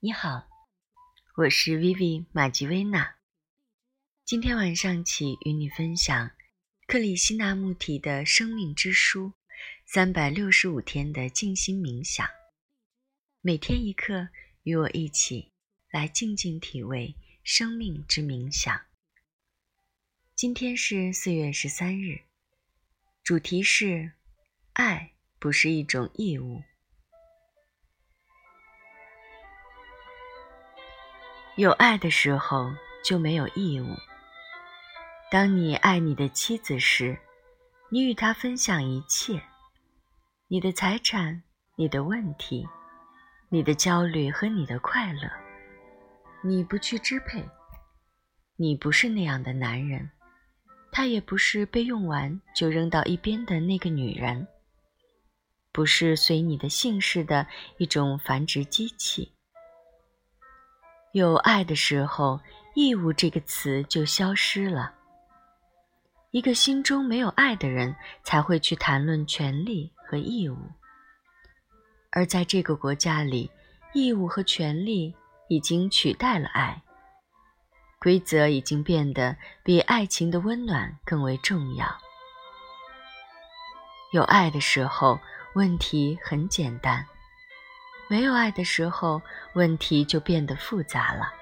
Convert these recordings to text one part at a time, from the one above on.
你好，我是 Vivi 马吉薇娜。今天晚上起与你分享克里希那穆提的生命之书，三百六十五天的静心冥想，每天一刻，与我一起来静静体味生命之冥想。今天是四月十三日，主题是爱不是一种义务。有爱的时候就没有义务。当你爱你的妻子时，你与她分享一切：你的财产、你的问题、你的焦虑和你的快乐。你不去支配，你不是那样的男人，她也不是被用完就扔到一边的那个女人，不是随你的姓氏的一种繁殖机器。有爱的时候，义务这个词就消失了。一个心中没有爱的人，才会去谈论权利和义务。而在这个国家里，义务和权利已经取代了爱，规则已经变得比爱情的温暖更为重要。有爱的时候，问题很简单。没有爱的时候，问题就变得复杂了。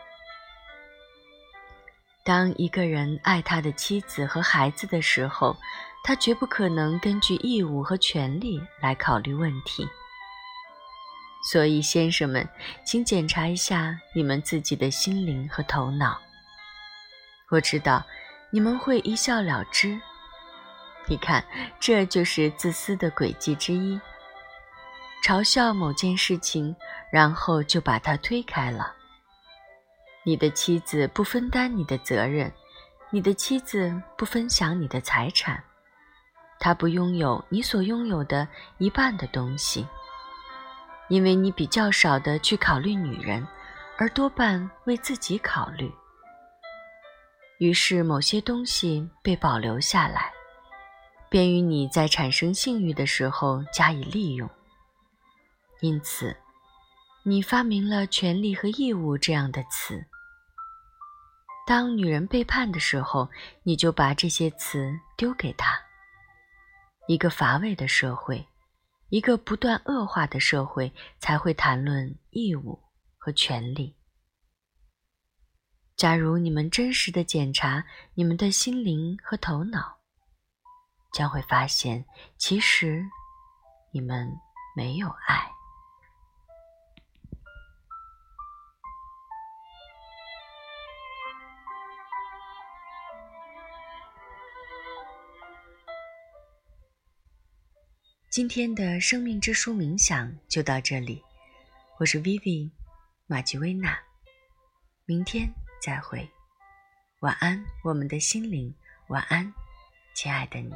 当一个人爱他的妻子和孩子的时候，他绝不可能根据义务和权利来考虑问题。所以，先生们，请检查一下你们自己的心灵和头脑。我知道你们会一笑了之。你看，这就是自私的轨迹之一。嘲笑某件事情，然后就把它推开了。你的妻子不分担你的责任，你的妻子不分享你的财产，她不拥有你所拥有的一半的东西，因为你比较少的去考虑女人，而多半为自己考虑。于是某些东西被保留下来，便于你在产生性欲的时候加以利用。因此，你发明了“权利”和“义务”这样的词。当女人背叛的时候，你就把这些词丢给她。一个乏味的社会，一个不断恶化的社会，才会谈论义务和权利。假如你们真实的检查你们的心灵和头脑，将会发现，其实你们没有爱。今天的生命之书冥想就到这里，我是 Vivi 马吉薇娜，明天再会，晚安，我们的心灵，晚安，亲爱的你。